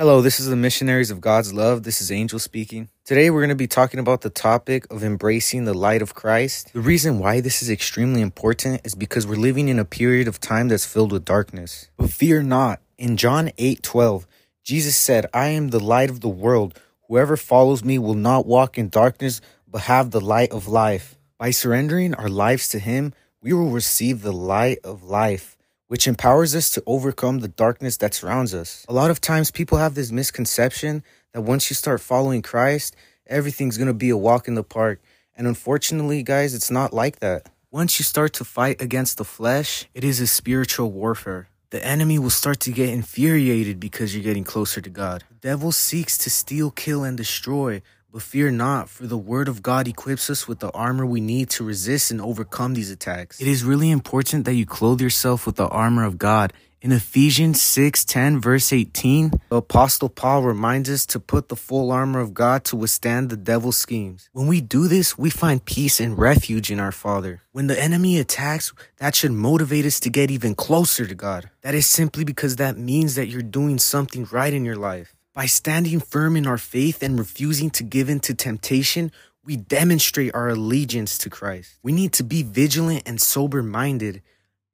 Hello, this is the Missionaries of God's Love. This is Angel speaking. Today we're going to be talking about the topic of embracing the light of Christ. The reason why this is extremely important is because we're living in a period of time that's filled with darkness. But fear not. In John 8 12, Jesus said, I am the light of the world. Whoever follows me will not walk in darkness, but have the light of life. By surrendering our lives to Him, we will receive the light of life which empowers us to overcome the darkness that surrounds us. A lot of times people have this misconception that once you start following Christ, everything's to be a walk in the park. And unfortunately, guys, it's not like that. Once you start to fight against the flesh, it is a spiritual warfare. The enemy will start to get infuriated because you're getting closer to God. The devil seeks to steal, kill, and destroy, but fear not, for the word of God equips us with the armor we need to resist and overcome these attacks. It is really important that you clothe yourself with the armor of God. In Ephesians 6 10, verse 18, the Apostle Paul reminds us to put the full armor of God to withstand the devil's schemes. When we do this, we find peace and refuge in our Father. When the enemy attacks, that should motivate us to get even closer to God. That is simply because that means that you're doing something right in your life. By standing firm in our faith and refusing to give in to temptation, we demonstrate our allegiance to Christ. We need to be vigilant and sober minded.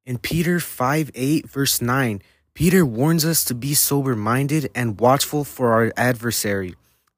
In Peter 5 8, verse 9, Peter warns us to be sober minded and watchful for our adversary.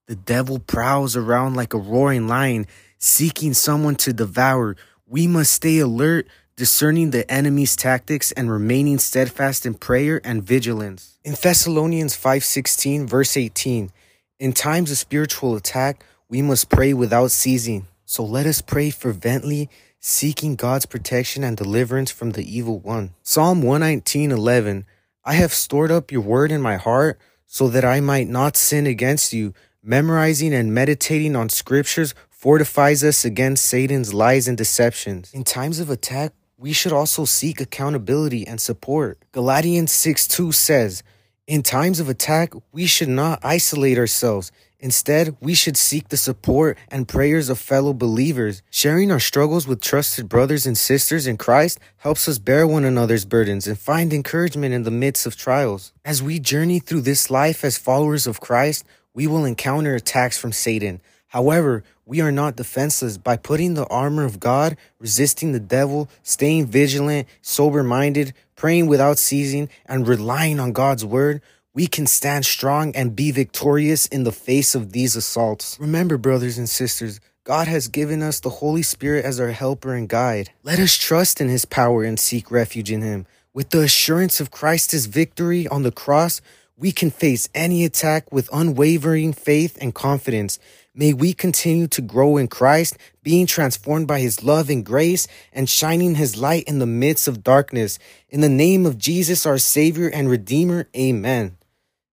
The devil prowls around like a roaring lion, seeking someone to devour. We must stay alert, discerning the enemy's tactics and remaining steadfast in prayer and vigilance. In Thessalonians 5:16 verse 18, in times of spiritual attack, we must pray without ceasing. So let us pray fervently, seeking God's protection and deliverance from the evil one. Psalm 119:11, I have stored up your word in my heart so that I might not sin against you. Memorizing and meditating on scriptures fortifies us against Satan's lies and deceptions. In times of attack, we should also seek accountability and support. Galatians 6 2 says, In times of attack, we should not isolate ourselves. Instead, we should seek the support and prayers of fellow believers. Sharing our struggles with trusted brothers and sisters in Christ helps us bear one another's burdens and find encouragement in the midst of trials. As we journey through this life as followers of Christ, we will encounter attacks from Satan. However, we are not defenseless by putting the armor of God, resisting the devil, staying vigilant, sober minded, praying without ceasing, and relying on God's word. We can stand strong and be victorious in the face of these assaults. Remember, brothers and sisters, God has given us the Holy Spirit as our helper and guide. Let us trust in his power and seek refuge in him. With the assurance of Christ's victory on the cross, we can face any attack with unwavering faith and confidence. May we continue to grow in Christ, being transformed by his love and grace and shining his light in the midst of darkness. In the name of Jesus, our Savior and Redeemer, amen.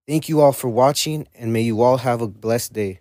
Thank you all for watching, and may you all have a blessed day.